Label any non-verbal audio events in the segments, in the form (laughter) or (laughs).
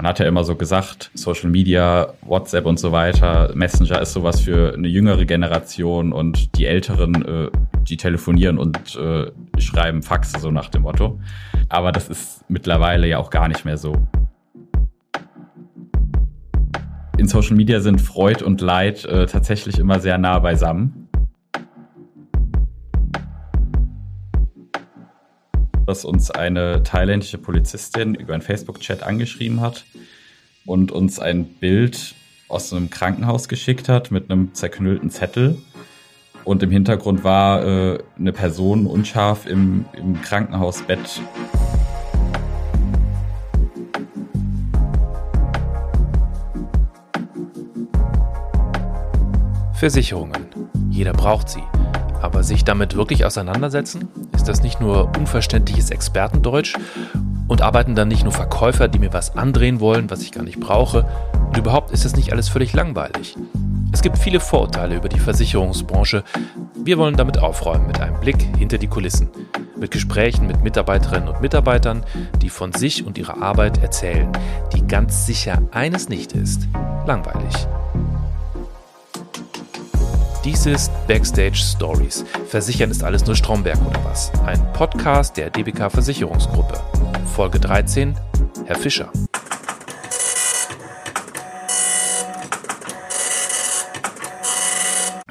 man hat ja immer so gesagt, Social Media, WhatsApp und so weiter, Messenger ist sowas für eine jüngere Generation und die Älteren, äh, die telefonieren und äh, schreiben Faxe, so nach dem Motto. Aber das ist mittlerweile ja auch gar nicht mehr so. In Social Media sind Freud und Leid äh, tatsächlich immer sehr nah beisammen. dass uns eine thailändische Polizistin über einen Facebook-Chat angeschrieben hat und uns ein Bild aus einem Krankenhaus geschickt hat mit einem zerknüllten Zettel. Und im Hintergrund war äh, eine Person unscharf im, im Krankenhausbett. Versicherungen. Jeder braucht sie. Aber sich damit wirklich auseinandersetzen? Ist das nicht nur unverständliches Expertendeutsch? Und arbeiten dann nicht nur Verkäufer, die mir was andrehen wollen, was ich gar nicht brauche? Und überhaupt ist das nicht alles völlig langweilig? Es gibt viele Vorurteile über die Versicherungsbranche. Wir wollen damit aufräumen mit einem Blick hinter die Kulissen. Mit Gesprächen mit Mitarbeiterinnen und Mitarbeitern, die von sich und ihrer Arbeit erzählen, die ganz sicher eines nicht ist. Langweilig. Dies ist Backstage Stories. Versichern ist alles nur Stromberg oder was? Ein Podcast der DBK Versicherungsgruppe. Folge 13. Herr Fischer.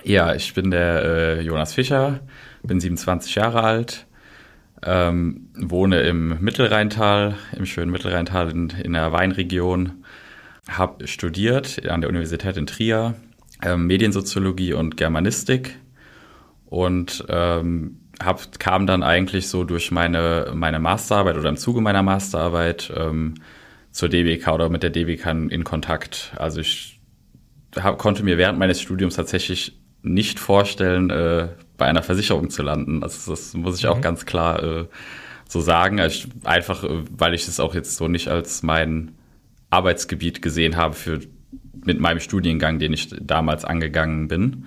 Ja, ich bin der äh, Jonas Fischer, bin 27 Jahre alt, ähm, wohne im Mittelrheintal, im schönen Mittelrheintal in, in der Weinregion, habe studiert an der Universität in Trier ähm, Mediensoziologie und Germanistik und ähm, hab, kam dann eigentlich so durch meine, meine Masterarbeit oder im Zuge meiner Masterarbeit ähm, zur DBK oder mit der DBK in Kontakt. Also ich hab, konnte mir während meines Studiums tatsächlich nicht vorstellen, äh, bei einer Versicherung zu landen. Also das muss ich auch mhm. ganz klar äh, so sagen. Also ich, einfach, äh, weil ich es auch jetzt so nicht als mein Arbeitsgebiet gesehen habe für mit meinem Studiengang, den ich damals angegangen bin.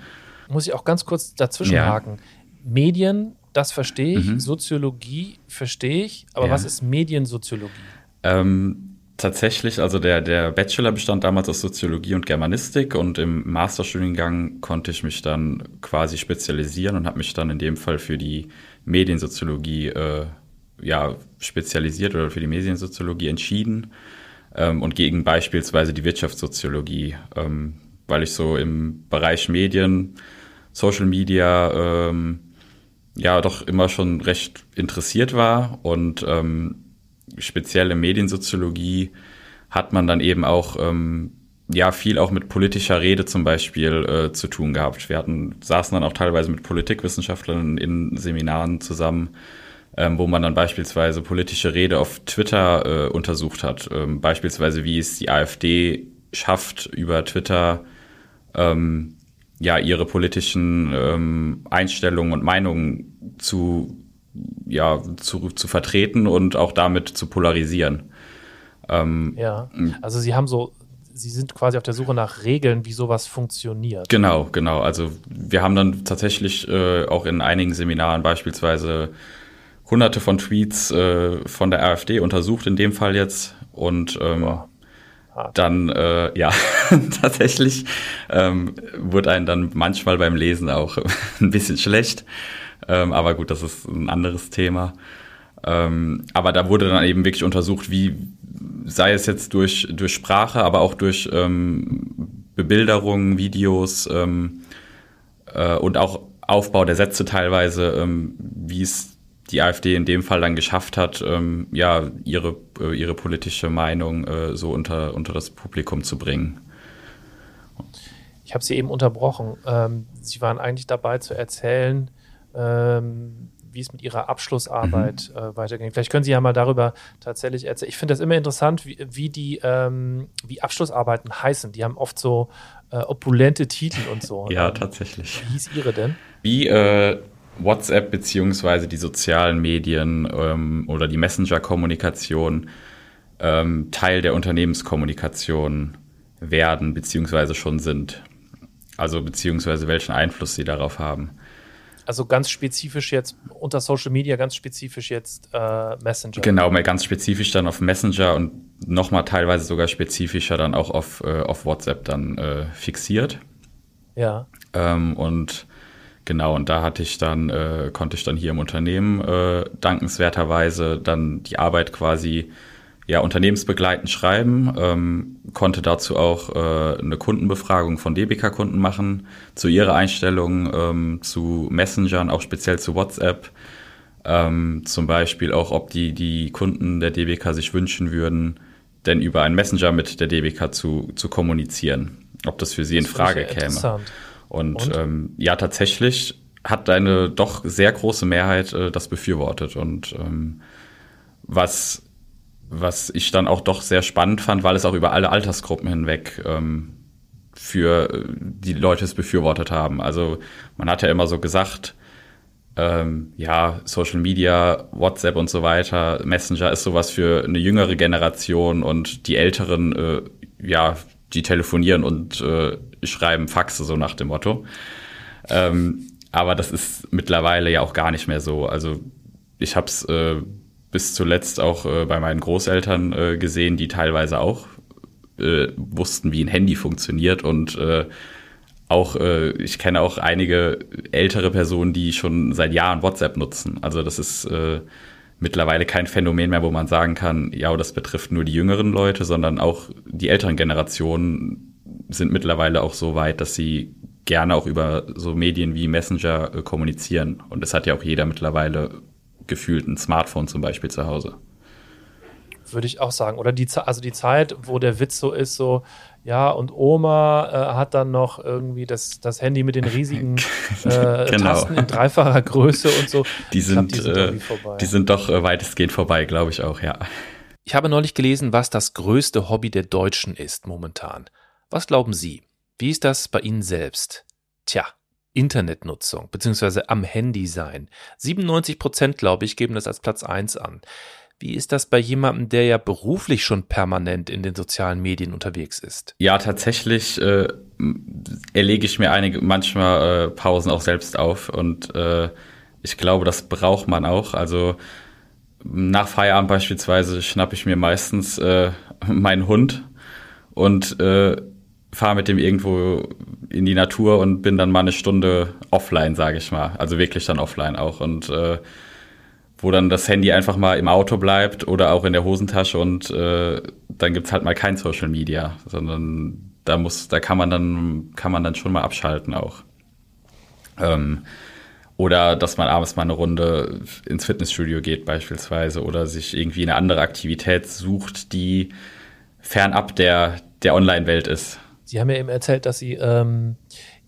Muss ich auch ganz kurz dazwischenhaken. Ja. Medien, das verstehe ich. Mhm. Soziologie verstehe ich. Aber ja. was ist Mediensoziologie? Ähm, tatsächlich, also der, der Bachelor bestand damals aus Soziologie und Germanistik und im Masterstudiengang konnte ich mich dann quasi spezialisieren und habe mich dann in dem Fall für die Mediensoziologie äh, ja, spezialisiert oder für die Mediensoziologie entschieden ähm, und gegen beispielsweise die Wirtschaftssoziologie, ähm, weil ich so im Bereich Medien, Social Media ähm, ja doch immer schon recht interessiert war und ähm, speziell in Mediensoziologie hat man dann eben auch ähm, ja viel auch mit politischer Rede zum Beispiel äh, zu tun gehabt. Wir hatten saßen dann auch teilweise mit Politikwissenschaftlern in Seminaren zusammen ähm, wo man dann beispielsweise politische Rede auf Twitter äh, untersucht hat. Ähm, beispielsweise, wie es die AfD schafft, über Twitter ähm, ja ihre politischen ähm, Einstellungen und Meinungen zu ja zu, zu vertreten und auch damit zu polarisieren. Ähm, ja, also sie haben so Sie sind quasi auf der Suche nach Regeln, wie sowas funktioniert. Genau, genau. Also wir haben dann tatsächlich äh, auch in einigen Seminaren beispielsweise hunderte von Tweets äh, von der AfD untersucht, in dem Fall jetzt. Und ähm, dann, äh, ja, (laughs) tatsächlich ähm, wurde einem dann manchmal beim Lesen auch (laughs) ein bisschen schlecht. Ähm, aber gut, das ist ein anderes Thema. Ähm, aber da wurde dann eben wirklich untersucht, wie sei es jetzt durch, durch Sprache, aber auch durch ähm, Bebilderungen, Videos ähm, äh, und auch Aufbau der Sätze teilweise, ähm, wie es die AfD in dem Fall dann geschafft hat, ähm, ja, ihre, äh, ihre politische Meinung äh, so unter, unter das Publikum zu bringen. Ich habe Sie eben unterbrochen. Ähm, Sie waren eigentlich dabei zu erzählen, ähm, wie es mit Ihrer Abschlussarbeit mhm. äh, weiterging. Vielleicht können Sie ja mal darüber tatsächlich erzählen. Ich finde das immer interessant, wie, wie die ähm, wie Abschlussarbeiten heißen. Die haben oft so äh, opulente Titel und so. ja, tatsächlich. Wie hieß Ihre denn? Wie äh, WhatsApp beziehungsweise die sozialen Medien ähm, oder die Messenger-Kommunikation ähm, Teil der Unternehmenskommunikation werden beziehungsweise schon sind. Also beziehungsweise welchen Einfluss sie darauf haben. Also ganz spezifisch jetzt unter Social Media, ganz spezifisch jetzt äh, Messenger. Genau, ganz spezifisch dann auf Messenger und nochmal teilweise sogar spezifischer dann auch auf, äh, auf WhatsApp dann äh, fixiert. Ja. Ähm, und genau, und da hatte ich dann, äh, konnte ich dann hier im Unternehmen äh, dankenswerterweise dann die Arbeit quasi ja, unternehmensbegleitend schreiben, ähm, konnte dazu auch äh, eine Kundenbefragung von DBK-Kunden machen, zu ihrer Einstellung ähm, zu Messengern, auch speziell zu WhatsApp. Ähm, zum Beispiel auch, ob die, die Kunden der DBK sich wünschen würden, denn über einen Messenger mit der DBK zu, zu kommunizieren, ob das für sie das in Frage käme. Und, Und? Ähm, ja, tatsächlich hat eine doch sehr große Mehrheit äh, das befürwortet. Und ähm, was was ich dann auch doch sehr spannend fand, weil es auch über alle Altersgruppen hinweg ähm, für äh, die Leute es befürwortet haben. Also man hat ja immer so gesagt, ähm, ja, Social Media, WhatsApp und so weiter, Messenger ist sowas für eine jüngere Generation und die Älteren, äh, ja, die telefonieren und äh, schreiben Faxe, so nach dem Motto. Ähm, aber das ist mittlerweile ja auch gar nicht mehr so. Also ich habe es äh, bis zuletzt auch äh, bei meinen Großeltern äh, gesehen, die teilweise auch äh, wussten, wie ein Handy funktioniert und äh, auch, äh, ich kenne auch einige ältere Personen, die schon seit Jahren WhatsApp nutzen. Also das ist mittlerweile kein Phänomen mehr, wo man sagen kann, ja, das betrifft nur die jüngeren Leute, sondern auch die älteren Generationen sind mittlerweile auch so weit, dass sie gerne auch über so Medien wie Messenger äh, kommunizieren. Und das hat ja auch jeder mittlerweile gefühlt ein Smartphone zum Beispiel zu Hause. Würde ich auch sagen. Oder die, also die Zeit, wo der Witz so ist, so, ja, und Oma äh, hat dann noch irgendwie das, das Handy mit den riesigen (laughs) äh, genau. Tasten in dreifacher Größe und so. Die sind, glaub, die, sind äh, die sind doch äh, weitestgehend vorbei, glaube ich auch, ja. Ich habe neulich gelesen, was das größte Hobby der Deutschen ist momentan. Was glauben Sie? Wie ist das bei Ihnen selbst? Tja, Internetnutzung beziehungsweise am Handy sein. 97 Prozent, glaube ich, geben das als Platz eins an. Wie ist das bei jemandem, der ja beruflich schon permanent in den sozialen Medien unterwegs ist? Ja, tatsächlich äh, erlege ich mir einige manchmal äh, Pausen auch selbst auf und äh, ich glaube, das braucht man auch. Also nach Feierabend beispielsweise schnappe ich mir meistens äh, meinen Hund und äh, fahre mit dem irgendwo in die Natur und bin dann mal eine Stunde offline, sage ich mal. Also wirklich dann offline auch. Und äh, wo dann das Handy einfach mal im Auto bleibt oder auch in der Hosentasche und äh, dann gibt's halt mal kein Social Media, sondern da muss, da kann man dann, kann man dann schon mal abschalten auch. Ähm, oder dass man abends mal eine Runde ins Fitnessstudio geht beispielsweise oder sich irgendwie eine andere Aktivität sucht, die fernab der, der Online-Welt ist. Sie haben ja eben erzählt, dass Sie ähm,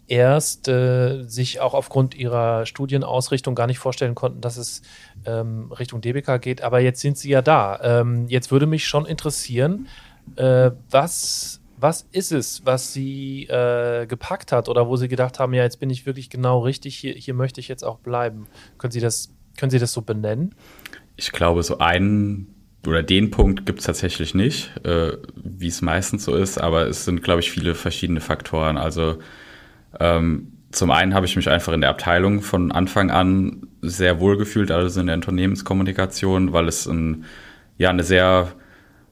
erst äh, sich auch aufgrund Ihrer Studienausrichtung gar nicht vorstellen konnten, dass es ähm, Richtung DBK geht. Aber jetzt sind Sie ja da. Ähm, jetzt würde mich schon interessieren, äh, was, was ist es, was Sie äh, gepackt hat oder wo Sie gedacht haben, ja, jetzt bin ich wirklich genau richtig, hier, hier möchte ich jetzt auch bleiben. Können Sie das, können Sie das so benennen? Ich glaube, so ein oder den Punkt gibt es tatsächlich nicht, äh, wie es meistens so ist, aber es sind, glaube ich, viele verschiedene Faktoren. Also ähm, zum einen habe ich mich einfach in der Abteilung von Anfang an sehr wohl gefühlt, also in der Unternehmenskommunikation, weil es ein, ja eine sehr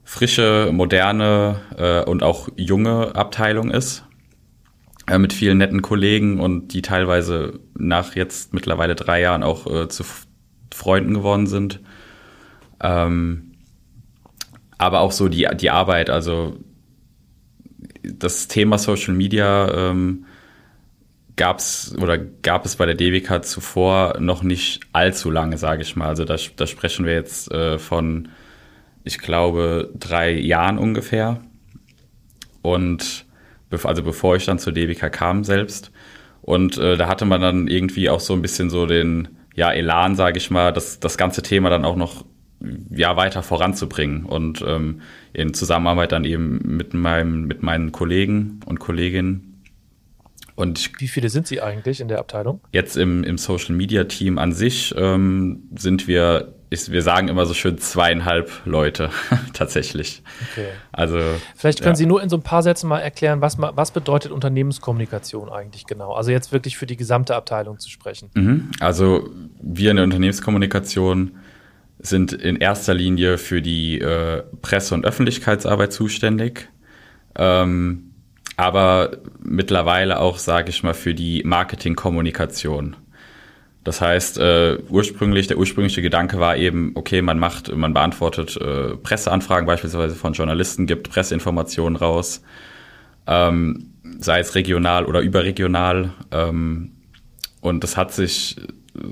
frische, moderne äh, und auch junge Abteilung ist äh, mit vielen netten Kollegen und die teilweise nach jetzt mittlerweile drei Jahren auch äh, zu Freunden geworden sind. Ähm, aber auch so die, die Arbeit, also das Thema Social Media ähm, gab es oder gab es bei der DWK zuvor noch nicht allzu lange, sage ich mal. Also da, da sprechen wir jetzt äh, von, ich glaube, drei Jahren ungefähr. Und also bevor ich dann zur DWK kam selbst. Und äh, da hatte man dann irgendwie auch so ein bisschen so den ja, Elan, sage ich mal, das, das ganze Thema dann auch noch ja weiter voranzubringen und ähm, in Zusammenarbeit dann eben mit meinem mit meinen Kollegen und Kolleginnen. Und wie viele sind Sie eigentlich in der Abteilung? Jetzt im, im Social Media Team an sich ähm, sind wir ich, wir sagen immer so schön zweieinhalb Leute (laughs) tatsächlich. Okay. Also vielleicht können ja. Sie nur in so ein paar Sätzen mal erklären, was, was bedeutet Unternehmenskommunikation eigentlich genau? Also jetzt wirklich für die gesamte Abteilung zu sprechen. Mhm. Also wir in der Unternehmenskommunikation sind in erster Linie für die äh, Presse- und Öffentlichkeitsarbeit zuständig. Ähm, aber mittlerweile auch, sage ich mal, für die Marketingkommunikation. Das heißt, äh, ursprünglich, der ursprüngliche Gedanke war eben, okay, man macht, man beantwortet äh, Presseanfragen beispielsweise von Journalisten, gibt Presseinformationen raus, ähm, sei es regional oder überregional. Ähm, und das hat sich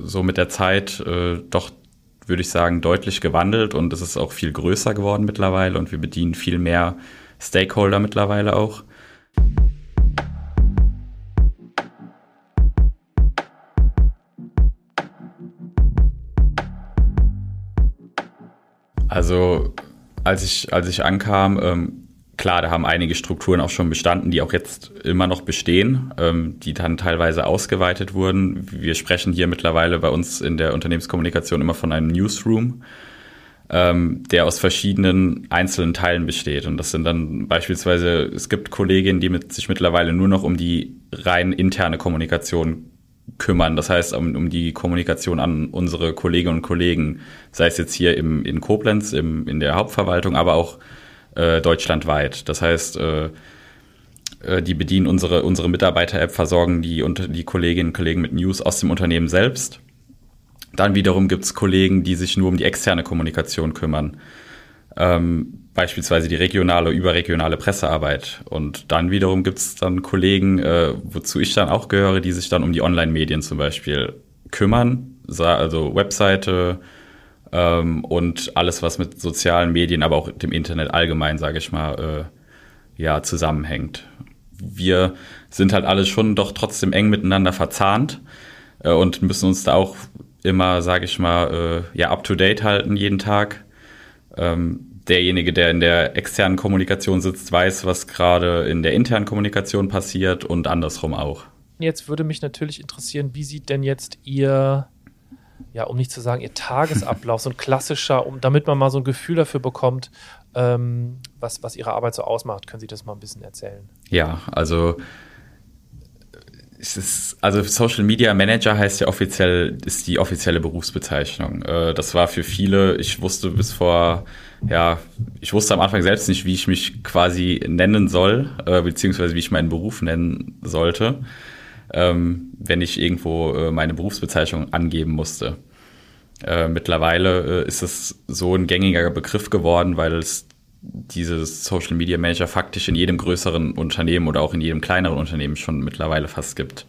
so mit der Zeit äh, doch, würde ich sagen, deutlich gewandelt und es ist auch viel größer geworden mittlerweile und wir bedienen viel mehr Stakeholder mittlerweile auch. Also als ich, als ich ankam, ähm, klar, da haben einige Strukturen auch schon bestanden, die auch jetzt immer noch bestehen, ähm, die dann teilweise ausgeweitet wurden. Wir sprechen hier mittlerweile bei uns in der Unternehmenskommunikation immer von einem Newsroom, ähm, der aus verschiedenen einzelnen Teilen besteht. Und das sind dann beispielsweise, es gibt Kolleginnen, die mit, sich mittlerweile nur noch um die rein interne Kommunikation kümmern. Das heißt, um, um die Kommunikation an unsere Kolleginnen und Kollegen, sei es jetzt hier im, in Koblenz, im, in der Hauptverwaltung, aber auch äh, deutschlandweit. Das heißt, äh, äh die bedienen unsere, unsere Mitarbeiter-App, versorgen die, die Kolleginnen und Kollegen mit News aus dem Unternehmen selbst. Dann wiederum gibt es Kollegen, die sich nur um die externe Kommunikation kümmern. Ähm, beispielsweise die regionale, überregionale Pressearbeit. Und dann wiederum gibt es dann Kollegen, äh, wozu ich dann auch gehöre, die sich dann um die Online-Medien zum Beispiel kümmern, also Webseite ähm, und alles, was mit sozialen Medien, aber auch dem Internet allgemein, sage ich mal, äh, ja, zusammenhängt. Wir sind halt alle schon doch trotzdem eng miteinander verzahnt äh, und müssen uns da auch immer, sage ich mal, äh, ja, up to date halten jeden Tag. Ähm, derjenige, der in der externen Kommunikation sitzt, weiß, was gerade in der internen Kommunikation passiert und andersrum auch. Jetzt würde mich natürlich interessieren, wie sieht denn jetzt Ihr, ja, um nicht zu sagen, Ihr Tagesablauf, so ein klassischer, um, damit man mal so ein Gefühl dafür bekommt, ähm, was, was Ihre Arbeit so ausmacht. Können Sie das mal ein bisschen erzählen? Ja, also ist, also Social Media Manager heißt ja offiziell, ist die offizielle Berufsbezeichnung. Äh, das war für viele, ich wusste bis vor, ja, ich wusste am Anfang selbst nicht, wie ich mich quasi nennen soll, äh, beziehungsweise wie ich meinen Beruf nennen sollte, ähm, wenn ich irgendwo äh, meine Berufsbezeichnung angeben musste. Mittlerweile ist es so ein gängiger Begriff geworden, weil es dieses Social Media Manager faktisch in jedem größeren Unternehmen oder auch in jedem kleineren Unternehmen schon mittlerweile fast gibt.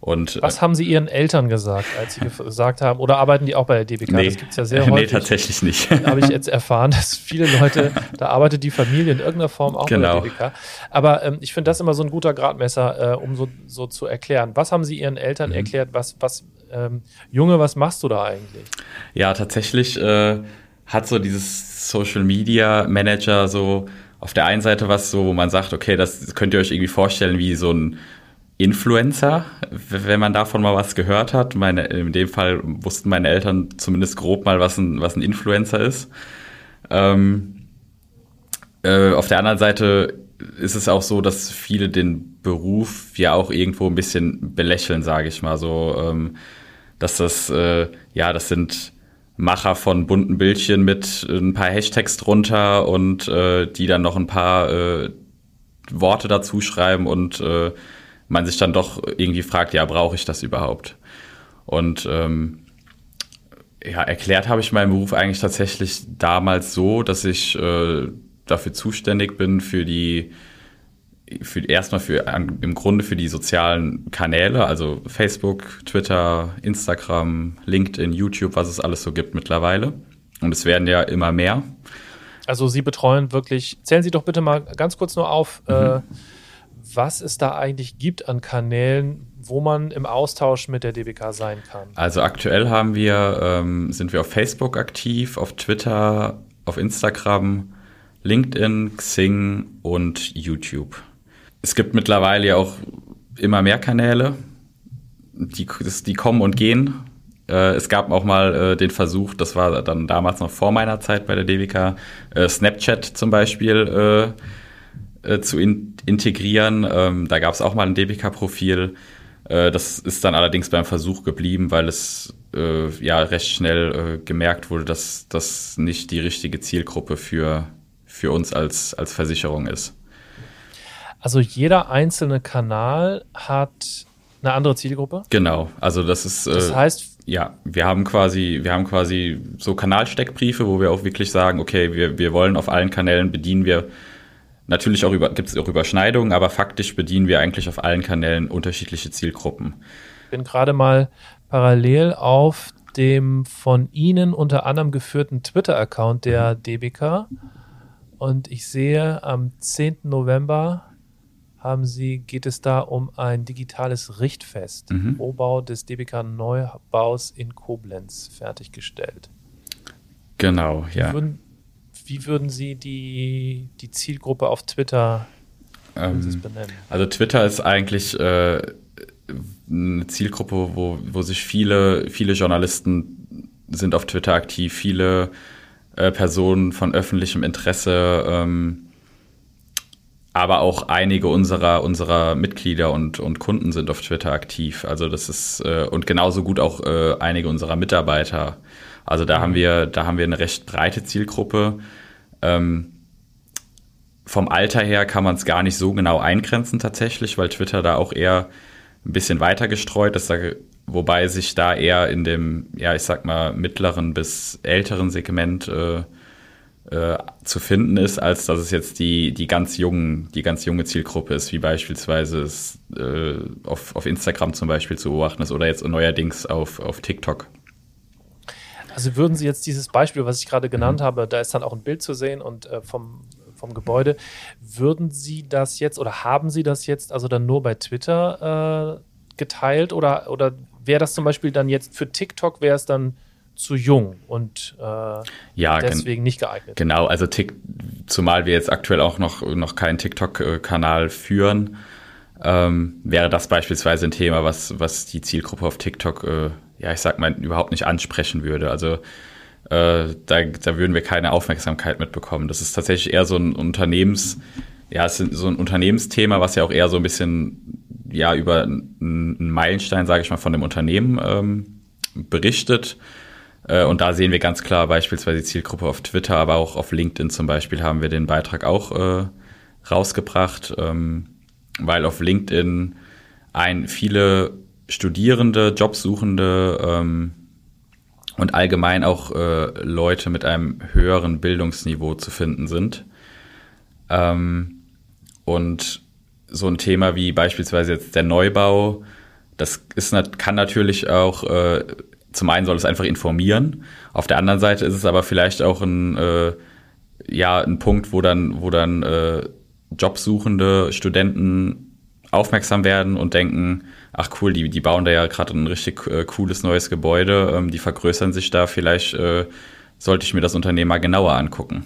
Und, Was äh, haben Sie Ihren Eltern gesagt, als Sie gesagt haben, oder arbeiten die auch bei der DBK? Nee, das gibt es ja sehr (laughs) häufig. Nee, tatsächlich nicht. Da (laughs) habe ich jetzt erfahren, dass viele Leute, da arbeitet die Familie in irgendeiner Form auch genau. bei der DBK. Aber ähm, ich finde das immer so ein guter Gradmesser, äh, um so, so zu erklären. Was haben Sie Ihren Eltern mhm. erklärt? Was, was ähm, Junge, was machst du da eigentlich? Ja, tatsächlich äh, hat so dieses Social Media Manager so auf der einen Seite was so, wo man sagt, okay, das könnt ihr euch irgendwie vorstellen wie so ein Influencer, wenn man davon mal was gehört hat. Meine, in dem Fall wussten meine Eltern zumindest grob mal, was ein, was ein Influencer ist. Ähm, äh, auf der anderen Seite ist es auch so, dass viele den Beruf ja auch irgendwo ein bisschen belächeln, sage ich mal so, ähm, dass das, äh, ja, das sind Macher von bunten Bildchen mit ein paar Hashtags drunter und äh, die dann noch ein paar äh, Worte dazu schreiben und äh, man sich dann doch irgendwie fragt, ja, brauche ich das überhaupt? Und ähm, ja, erklärt habe ich meinen Beruf eigentlich tatsächlich damals so, dass ich äh, dafür zuständig bin für die für erstmal für im Grunde für die sozialen Kanäle, also Facebook, Twitter, Instagram, LinkedIn, YouTube, was es alles so gibt mittlerweile. Und es werden ja immer mehr. Also Sie betreuen wirklich, zählen Sie doch bitte mal ganz kurz nur auf, mhm. äh, was es da eigentlich gibt an Kanälen, wo man im Austausch mit der DBK sein kann. Also aktuell haben wir, ähm, sind wir auf Facebook aktiv, auf Twitter, auf Instagram, LinkedIn, Xing und YouTube es gibt mittlerweile ja auch immer mehr Kanäle, die, die kommen und gehen. Äh, es gab auch mal äh, den Versuch, das war dann damals noch vor meiner Zeit bei der DWK, äh, Snapchat zum Beispiel äh, äh, zu in integrieren. Ähm, da gab es auch mal ein DWK-Profil. Äh, das ist dann allerdings beim Versuch geblieben, weil es ja recht schnell gemerkt wurde, dass das nicht die richtige Zielgruppe für, für uns als, als Versicherung ist. Also jeder einzelne Kanal hat eine andere Zielgruppe? Genau, also das ist. Das heißt. Ja, wir haben quasi, wir haben quasi so Kanalsteckbriefe, wo wir auch wirklich sagen, okay, wir, wir wollen auf allen Kanälen bedienen wir Natürlich auch über, gibt es auch Überschneidungen, aber faktisch bedienen wir eigentlich auf allen Kanälen unterschiedliche Zielgruppen. Ich bin gerade mal parallel auf dem von Ihnen unter anderem geführten Twitter-Account der DBK und ich sehe am 10. November haben Sie, geht es da um ein digitales Richtfest, mhm. Rohbau des DBK Neubaus in Koblenz fertiggestellt. Genau, ja. Würden, wie würden Sie die, die Zielgruppe auf Twitter ähm, benennen? Also Twitter ist eigentlich äh, eine Zielgruppe, wo, wo sich viele, viele Journalisten sind auf Twitter aktiv, viele äh, Personen von öffentlichem Interesse ähm, aber auch einige unserer, unserer Mitglieder und, und Kunden sind auf Twitter aktiv. Also das ist äh, und genauso gut auch äh, einige unserer Mitarbeiter. Also da mhm. haben wir, da haben wir eine recht breite Zielgruppe. Ähm, vom Alter her kann man es gar nicht so genau eingrenzen tatsächlich, weil Twitter da auch eher ein bisschen weiter gestreut ist, wobei sich da eher in dem, ja, ich sag mal, mittleren bis älteren Segment äh, äh, zu finden ist, als dass es jetzt die, die ganz jungen, die ganz junge Zielgruppe ist, wie beispielsweise es äh, auf, auf Instagram zum Beispiel zu beobachten ist oder jetzt neuerdings auf, auf TikTok. Also würden Sie jetzt dieses Beispiel, was ich gerade genannt mhm. habe, da ist dann auch ein Bild zu sehen und äh, vom, vom Gebäude, würden Sie das jetzt oder haben Sie das jetzt also dann nur bei Twitter äh, geteilt oder, oder wäre das zum Beispiel dann jetzt für TikTok, wäre es dann zu jung und äh, ja, deswegen nicht geeignet. Genau, also tick, zumal wir jetzt aktuell auch noch, noch keinen TikTok-Kanal führen, ähm, wäre das beispielsweise ein Thema, was, was die Zielgruppe auf TikTok, äh, ja, ich sag mal, überhaupt nicht ansprechen würde. Also äh, da, da würden wir keine Aufmerksamkeit mitbekommen. Das ist tatsächlich eher so ein Unternehmens, ja, es ist so ein Unternehmensthema, was ja auch eher so ein bisschen ja über einen Meilenstein, sage ich mal, von dem Unternehmen ähm, berichtet äh, und da sehen wir ganz klar beispielsweise die Zielgruppe auf Twitter, aber auch auf LinkedIn zum Beispiel haben wir den Beitrag auch äh, rausgebracht, ähm, weil auf LinkedIn ein viele Studierende, Jobsuchende ähm, und allgemein auch äh, Leute mit einem höheren Bildungsniveau zu finden sind. Ähm, und so ein Thema wie beispielsweise jetzt der Neubau, das ist, kann natürlich auch äh, zum einen soll es einfach informieren, auf der anderen Seite ist es aber vielleicht auch ein, äh, ja, ein Punkt, wo dann, wo dann äh, Jobsuchende Studenten aufmerksam werden und denken, ach cool, die, die bauen da ja gerade ein richtig äh, cooles neues Gebäude, ähm, die vergrößern sich da, vielleicht äh, sollte ich mir das Unternehmen mal genauer angucken.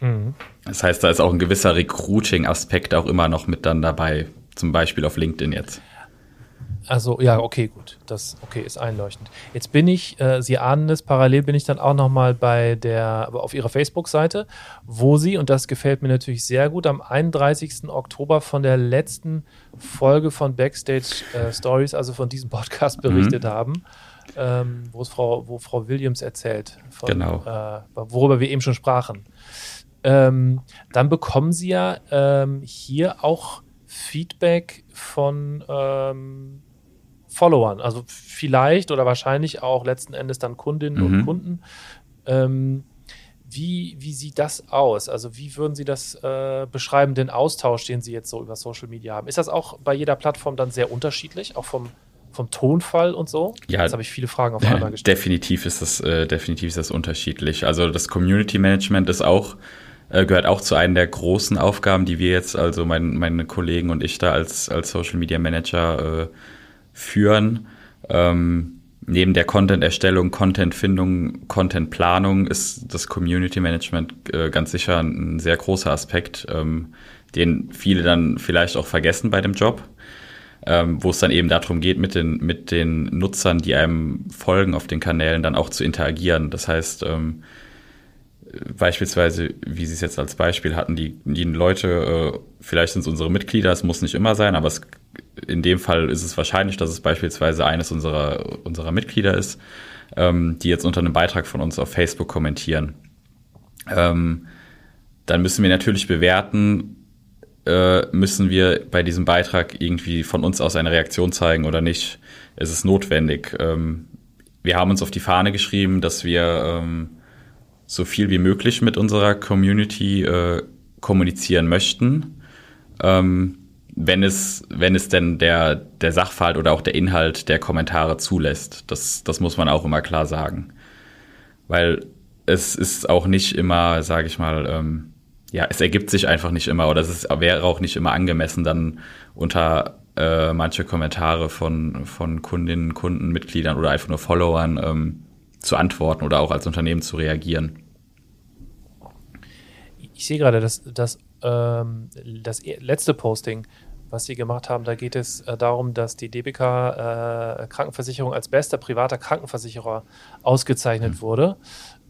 Mhm. Das heißt, da ist auch ein gewisser Recruiting-Aspekt auch immer noch mit dann dabei, zum Beispiel auf LinkedIn jetzt. Also ja, okay, gut. Das okay ist einleuchtend. Jetzt bin ich, äh, Sie ahnen es, parallel bin ich dann auch nochmal bei der, auf Ihrer Facebook-Seite, wo Sie, und das gefällt mir natürlich sehr gut, am 31. Oktober von der letzten Folge von Backstage äh, Stories, also von diesem Podcast berichtet mhm. haben, ähm, wo es Frau, wo Frau Williams erzählt, von, genau. äh, worüber wir eben schon sprachen. Ähm, dann bekommen Sie ja ähm, hier auch Feedback von ähm, Followern, also vielleicht oder wahrscheinlich auch letzten Endes dann Kundinnen mhm. und Kunden. Ähm, wie, wie sieht das aus? Also wie würden Sie das äh, beschreiben, den Austausch, den Sie jetzt so über Social Media haben? Ist das auch bei jeder Plattform dann sehr unterschiedlich, auch vom, vom Tonfall und so? Ja, jetzt habe ich viele Fragen auf einmal (laughs) gestellt. Definitiv ist das, äh, definitiv ist das unterschiedlich. Also das Community Management ist auch äh, gehört auch zu einer der großen Aufgaben, die wir jetzt, also mein, meine Kollegen und ich da als, als Social Media Manager äh, führen. Ähm, neben der Content-Erstellung, Content-Findung, Content-Planung ist das Community Management äh, ganz sicher ein sehr großer Aspekt, ähm, den viele dann vielleicht auch vergessen bei dem Job. ähm, wo es dann eben darum geht, mit den, mit den Nutzern, die einem folgen auf den Kanälen, dann auch zu interagieren. Das heißt, ähm, beispielsweise, wie Sie es jetzt als Beispiel hatten, die, die Leute, äh, vielleicht sind es unsere Mitglieder, es muss nicht immer sein, aber es, in dem Fall ist es wahrscheinlich, dass es beispielsweise eines unserer, unserer Mitglieder ist, ähm, die jetzt unter einem Beitrag von uns auf Facebook kommentieren. Ähm, dann müssen wir natürlich bewerten, äh, müssen wir bei diesem Beitrag irgendwie von uns aus eine Reaktion zeigen oder nicht. Es ist notwendig. Ähm, wir haben uns auf die Fahne geschrieben, dass wir ähm, so viel wie möglich mit unserer Community äh, kommunizieren möchten. Ähm, wenn es, wenn es denn der, der Sachverhalt oder auch der Inhalt der Kommentare zulässt. Das, das muss man auch immer klar sagen. Weil es ist auch nicht immer, sage ich mal, ähm, ja, es ergibt sich einfach nicht immer oder es wäre auch nicht immer angemessen, dann unter äh, manche Kommentare von, von Kundinnen, Kunden, Mitgliedern oder einfach nur Followern ähm, zu antworten oder auch als Unternehmen zu reagieren. Ich sehe gerade, dass, dass ähm, das e-, letzte Posting, was Sie gemacht haben, da geht es äh, darum, dass die DBK äh, Krankenversicherung als bester privater Krankenversicherer ausgezeichnet mhm. wurde.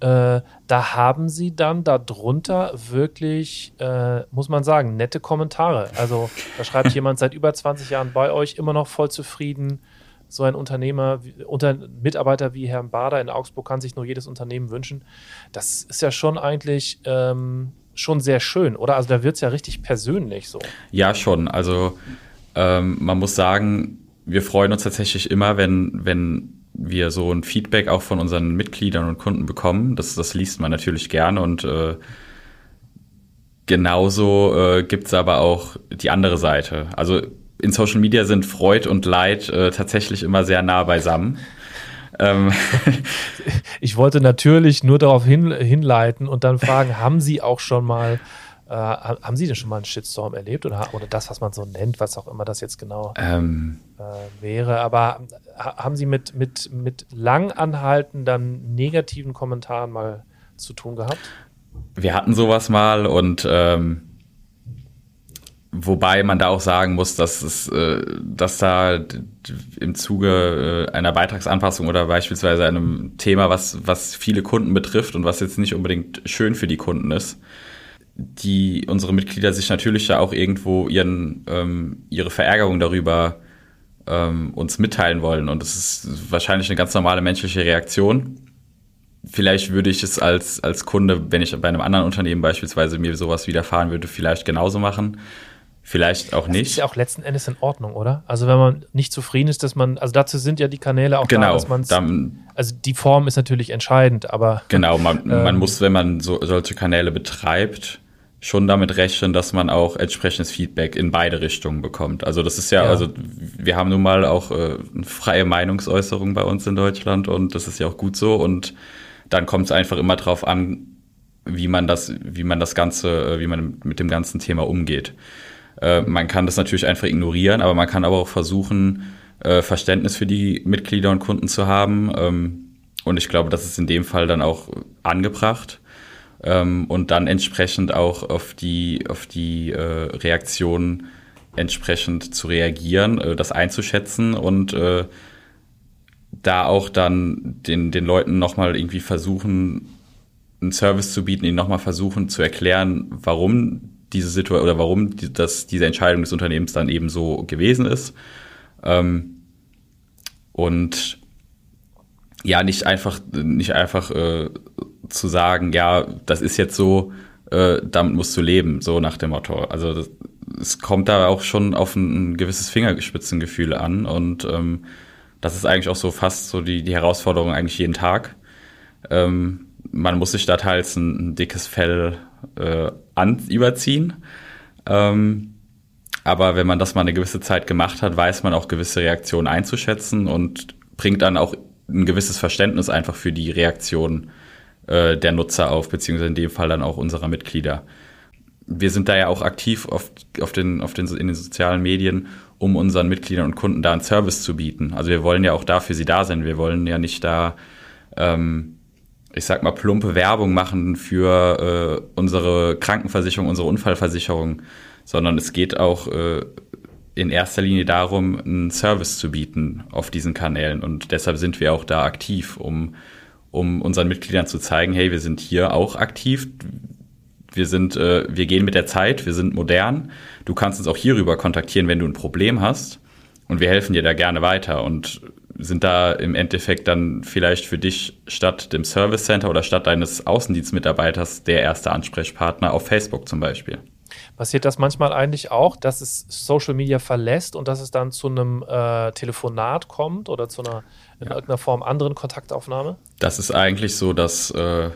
Äh, da haben Sie dann darunter wirklich, äh, muss man sagen, nette Kommentare. Also da schreibt (laughs) jemand seit über 20 Jahren bei euch, immer noch voll zufrieden so ein Unternehmer, unter Mitarbeiter wie Herrn Bader in Augsburg kann sich nur jedes Unternehmen wünschen. Das ist ja schon eigentlich ähm, schon sehr schön, oder? Also da wird es ja richtig persönlich so. Ja, schon. Also ähm, man muss sagen, wir freuen uns tatsächlich immer, wenn, wenn wir so ein Feedback auch von unseren Mitgliedern und Kunden bekommen. Das, das liest man natürlich gerne und äh, genauso äh, gibt es aber auch die andere Seite. Also in Social Media sind Freud und Leid äh, tatsächlich immer sehr nah beisammen. Ähm. (laughs) Ich wollte natürlich nur darauf hin, hinleiten und dann fragen, (laughs) haben Sie auch schon mal, äh, haben Sie denn schon mal einen Shitstorm erlebt oder, oder das, was man so nennt, was auch immer das jetzt genau ähm. äh, wäre? Aber haben Sie mit, mit, mit lang anhaltenden negativen Kommentaren mal zu tun gehabt? Wir hatten sowas mal und ähm, Wobei man da auch sagen muss, dass es, äh, dass da im Zuge äh, einer Beitragsanpassung oder beispielsweise einem Thema, was, was viele Kunden betrifft und was jetzt nicht unbedingt schön für die Kunden ist, die unsere Mitglieder sich natürlich da auch irgendwo ihren, ähm, ihre Verärgerung darüber ähm, uns mitteilen wollen. Und das ist wahrscheinlich eine ganz normale menschliche Reaktion. Vielleicht würde ich es als, als Kunde, wenn ich bei einem anderen Unternehmen beispielsweise mir sowas widerfahren würde, vielleicht genauso machen. Vielleicht auch nicht. Das ist ja auch letzten Endes in Ordnung, oder? Also wenn man nicht zufrieden ist, dass man, also dazu sind ja die Kanäle auch genau, da, dass man also die Form ist natürlich entscheidend, aber (laughs) genau, man, ähm, man muss, wenn man so, solche Kanäle betreibt, schon damit rechnen, dass man auch entsprechendes Feedback in beide Richtungen bekommt. Also das ist ja, ja. also wir haben nun mal auch äh, eine freie Meinungsäußerung bei uns in Deutschland und das ist ja auch gut so und dann kommt es einfach immer drauf an, wie man das, wie man das Ganze, äh, wie man mit dem ganzen Thema umgeht. Äh, man kann das natürlich einfach ignorieren, aber man kann aber auch versuchen, äh, Verständnis für die Mitglieder und Kunden zu haben. Ähm, und ich glaube, das ist in dem Fall dann auch angebracht. Ähm, und dann entsprechend auch auf die, auf die äh, Reaktion entsprechend zu reagieren, äh, das einzuschätzen und äh, da auch dann den, den Leuten nochmal irgendwie versuchen, einen Service zu bieten, ihnen nochmal versuchen zu erklären, warum diese Situation oder warum die, das, diese Entscheidung des Unternehmens dann eben so gewesen ist. Ähm, und ja, nicht einfach, nicht einfach äh, zu sagen, ja, das ist jetzt so, äh, damit musst du leben, so nach dem Motto. Also das, es kommt da auch schon auf ein, ein gewisses Fingerspitzengefühl an und ähm, das ist eigentlich auch so fast so die, die Herausforderung eigentlich jeden Tag. Ähm, man muss sich da teils ein, ein dickes Fell äh, an, überziehen. Ähm, aber wenn man das mal eine gewisse Zeit gemacht hat, weiß man auch gewisse Reaktionen einzuschätzen und bringt dann auch ein gewisses Verständnis einfach für die Reaktion äh, der Nutzer auf, beziehungsweise in dem Fall dann auch unserer Mitglieder. Wir sind da ja auch aktiv auf, auf den, auf den, in den sozialen Medien, um unseren Mitgliedern und Kunden da einen Service zu bieten. Also wir wollen ja auch da für sie da sein. Wir wollen ja nicht da ähm, ich sag mal, plumpe Werbung machen für äh, unsere Krankenversicherung, unsere Unfallversicherung, sondern es geht auch äh, in erster Linie darum, einen Service zu bieten auf diesen Kanälen. Und deshalb sind wir auch da aktiv, um, um unseren Mitgliedern zu zeigen, hey, wir sind hier auch aktiv. Wir sind, äh, wir gehen mit der Zeit, wir sind modern. Du kannst uns auch hierüber kontaktieren, wenn du ein Problem hast. Und wir helfen dir da gerne weiter und sind da im Endeffekt dann vielleicht für dich statt dem Service Center oder statt deines Außendienstmitarbeiters der erste Ansprechpartner auf Facebook zum Beispiel. Passiert das manchmal eigentlich auch, dass es Social Media verlässt und dass es dann zu einem äh, Telefonat kommt oder zu einer in ja. irgendeiner Form anderen Kontaktaufnahme? Das ist eigentlich so, dass äh,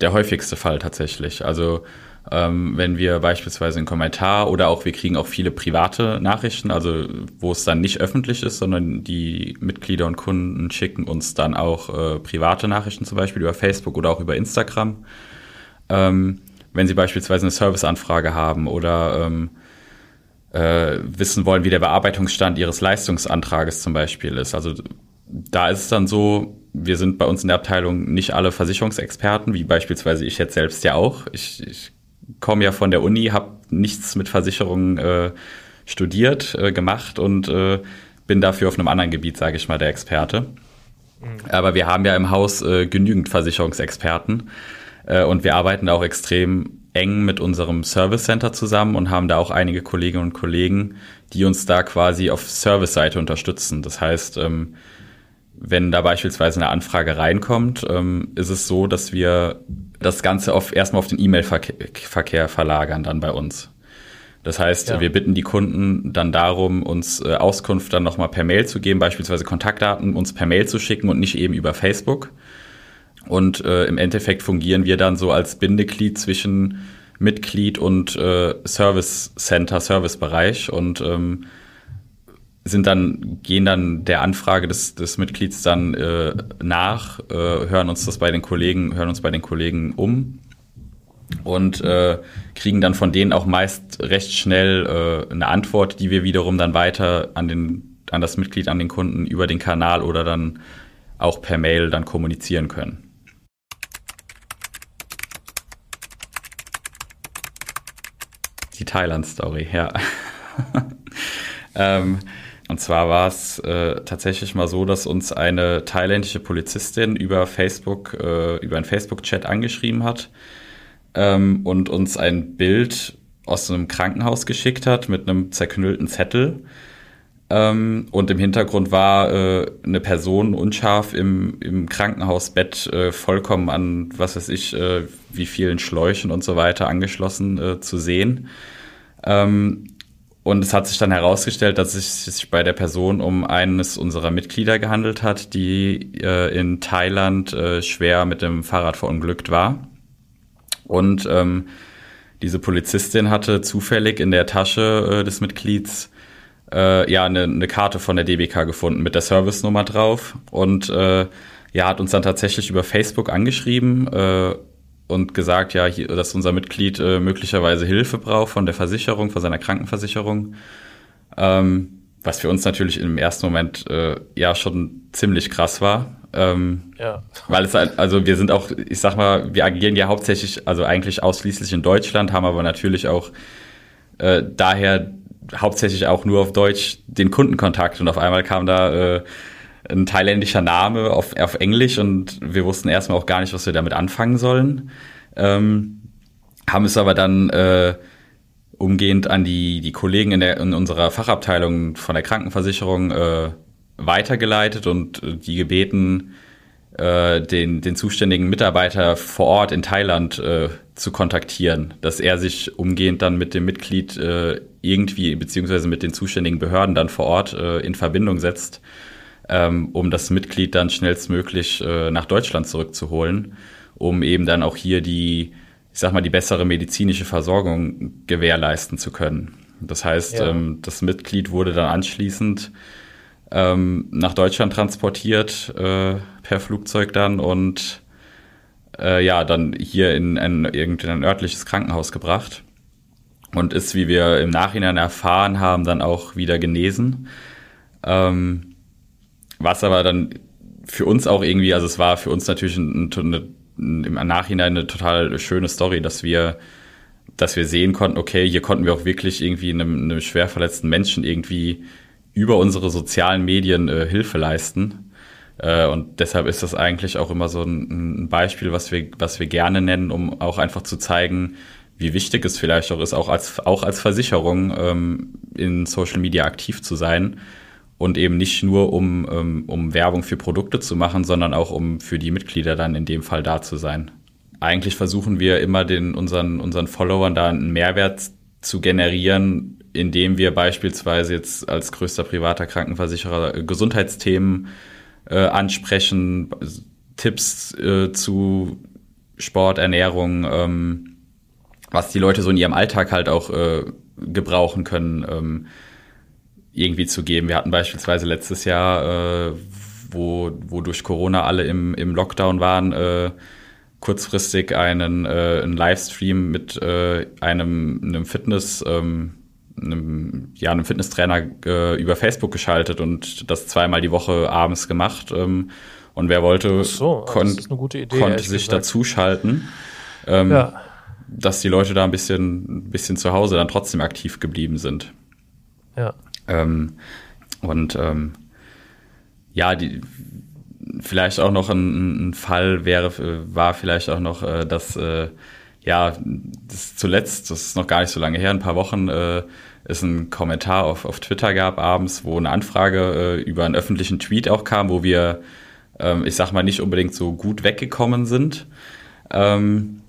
der häufigste Fall tatsächlich. Also ähm, wenn wir beispielsweise einen Kommentar oder auch wir kriegen auch viele private Nachrichten, also wo es dann nicht öffentlich ist, sondern die Mitglieder und Kunden schicken uns dann auch äh, private Nachrichten, zum Beispiel über Facebook oder auch über Instagram. Ähm, wenn sie beispielsweise eine Serviceanfrage haben oder ähm, äh, wissen wollen, wie der Bearbeitungsstand ihres Leistungsantrages zum Beispiel ist. Also da ist es dann so, wir sind bei uns in der Abteilung nicht alle Versicherungsexperten, wie beispielsweise ich jetzt selbst ja auch. Ich, ich komme ja von der Uni, habe nichts mit Versicherungen äh, studiert, äh, gemacht und äh, bin dafür auf einem anderen Gebiet, sage ich mal, der Experte. Mhm. Aber wir haben ja im Haus äh, genügend Versicherungsexperten. Äh, und wir arbeiten da auch extrem eng mit unserem Service Center zusammen und haben da auch einige Kolleginnen und Kollegen, die uns da quasi auf Service-Seite unterstützen. Das heißt, ähm, wenn da beispielsweise eine Anfrage reinkommt, ähm, ist es so, dass wir das Ganze auf, erstmal auf den E-Mail-Verkehr verlagern dann bei uns. Das heißt, ja. wir bitten die Kunden dann darum, uns äh, Auskunft dann nochmal per Mail zu geben, beispielsweise Kontaktdaten uns per Mail zu schicken und nicht eben über Facebook. Und äh, im Endeffekt fungieren wir dann so als Bindeglied zwischen Mitglied und äh, Service Center, Servicebereich und ähm, sind dann, gehen dann der Anfrage des, des Mitglieds dann äh, nach, äh, hören uns das bei den Kollegen, hören uns bei den Kollegen um und äh, kriegen dann von denen auch meist recht schnell äh, eine Antwort, die wir wiederum dann weiter an den, an das Mitglied, an den Kunden über den Kanal oder dann auch per Mail dann kommunizieren können. Die Thailand-Story, ja. (laughs) ähm, und zwar war es äh, tatsächlich mal so, dass uns eine thailändische Polizistin über Facebook, äh, über einen Facebook-Chat angeschrieben hat ähm, und uns ein Bild aus einem Krankenhaus geschickt hat mit einem zerknüllten Zettel. Ähm, und im Hintergrund war äh, eine Person unscharf im, im Krankenhausbett äh, vollkommen an, was weiß ich, äh, wie vielen Schläuchen und so weiter angeschlossen äh, zu sehen. Ähm, und es hat sich dann herausgestellt, dass es sich bei der Person um eines unserer Mitglieder gehandelt hat, die äh, in Thailand äh, schwer mit dem Fahrrad verunglückt war. Und ähm, diese Polizistin hatte zufällig in der Tasche äh, des Mitglieds äh, ja eine, eine Karte von der DBK gefunden mit der Servicenummer drauf und äh, ja hat uns dann tatsächlich über Facebook angeschrieben äh, und gesagt, ja, hier, dass unser Mitglied äh, möglicherweise Hilfe braucht von der Versicherung, von seiner Krankenversicherung. Ähm, was für uns natürlich im ersten Moment äh, ja schon ziemlich krass war. Ähm, ja. Weil es halt, also wir sind auch, ich sag mal, wir agieren ja hauptsächlich, also eigentlich ausschließlich in Deutschland, haben aber natürlich auch äh, daher hauptsächlich auch nur auf Deutsch den Kundenkontakt und auf einmal kam da äh, ein thailändischer Name auf, auf Englisch und wir wussten erstmal auch gar nicht, was wir damit anfangen sollen. Ähm, haben es aber dann äh, umgehend an die, die Kollegen in, der, in unserer Fachabteilung von der Krankenversicherung äh, weitergeleitet und die gebeten, äh, den, den zuständigen Mitarbeiter vor Ort in Thailand äh, zu kontaktieren, dass er sich umgehend dann mit dem Mitglied äh, irgendwie, beziehungsweise mit den zuständigen Behörden dann vor Ort äh, in Verbindung setzt ähm, um das Mitglied dann schnellstmöglich äh, nach Deutschland zurückzuholen, um eben dann auch hier die, ich sag mal, die bessere medizinische Versorgung gewährleisten zu können. Das heißt, ja. ähm, das Mitglied wurde dann anschließend ähm, nach Deutschland transportiert äh, per Flugzeug dann und äh, ja, dann hier in ein, irgendein örtliches Krankenhaus gebracht und ist, wie wir im Nachhinein erfahren haben, dann auch wieder genesen. Ähm, was aber dann für uns auch irgendwie, also es war für uns natürlich ein, eine, im Nachhinein eine total schöne Story, dass wir dass wir sehen konnten, okay, hier konnten wir auch wirklich irgendwie einem, einem schwer verletzten Menschen irgendwie über unsere sozialen Medien äh, Hilfe leisten. Äh, und deshalb ist das eigentlich auch immer so ein, ein, Beispiel, was wir, was wir gerne nennen, um auch einfach zu zeigen, wie wichtig es vielleicht auch ist, auch als, auch als Versicherung ähm, in Social Media aktiv zu sein und eben nicht nur um, ähm, um Werbung für Produkte zu machen, sondern auch um für die Mitglieder dann in dem Fall da zu sein. Eigentlich versuchen wir immer den unseren, unseren Followern da einen Mehrwert zu generieren, indem wir beispielsweise jetzt als größter privater Krankenversicherer Gesundheitsthemen äh, ansprechen, Tipps äh, zu Sport, Ernährung, ähm, was die Leute so in ihrem Alltag halt auch äh, gebrauchen können. Ähm, irgendwie zu geben. Wir hatten beispielsweise letztes Jahr, äh, wo, wo durch Corona alle im, im Lockdown waren, äh, kurzfristig einen, äh, einen Livestream mit äh, einem, einem Fitness, ähm, einem, ja, einem Fitnesstrainer äh, über Facebook geschaltet und das zweimal die Woche abends gemacht. Ähm, und wer wollte, so, kon Idee, konnte sich dazuschalten. Ähm, ja. dass die Leute da ein bisschen, ein bisschen zu Hause dann trotzdem aktiv geblieben sind. Ja. Ähm, und ähm, ja, die, vielleicht auch noch ein, ein, Fall wäre, war vielleicht auch noch, äh, dass äh, ja, das zuletzt, das ist noch gar nicht so lange her, ein paar Wochen, äh, es ein Kommentar auf, auf Twitter gab abends, wo eine Anfrage äh, über einen öffentlichen Tweet auch kam, wo wir, ähm, ich sag mal, nicht unbedingt so gut weggekommen sind. Ähm,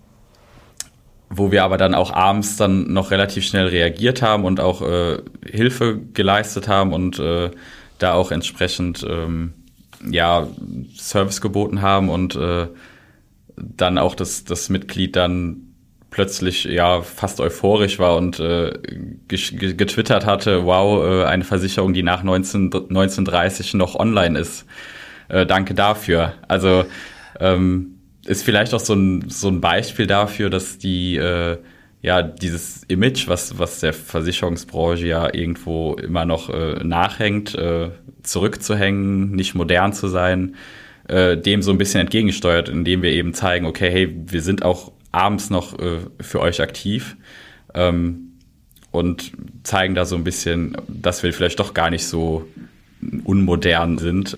wo wir aber dann auch abends dann noch relativ schnell reagiert haben und auch äh, Hilfe geleistet haben und äh, da auch entsprechend ähm, ja Service geboten haben und äh, dann auch das, das Mitglied dann plötzlich ja fast euphorisch war und äh, getwittert hatte, wow, äh, eine Versicherung, die nach 19, 1930 noch online ist. Äh, danke dafür. Also ähm, ist vielleicht auch so ein, so ein Beispiel dafür, dass die, äh, ja, dieses Image, was, was der Versicherungsbranche ja irgendwo immer noch äh, nachhängt, äh, zurückzuhängen, nicht modern zu sein, äh, dem so ein bisschen entgegensteuert, indem wir eben zeigen, okay, hey, wir sind auch abends noch äh, für euch aktiv ähm, und zeigen da so ein bisschen, dass wir vielleicht doch gar nicht so unmodern sind.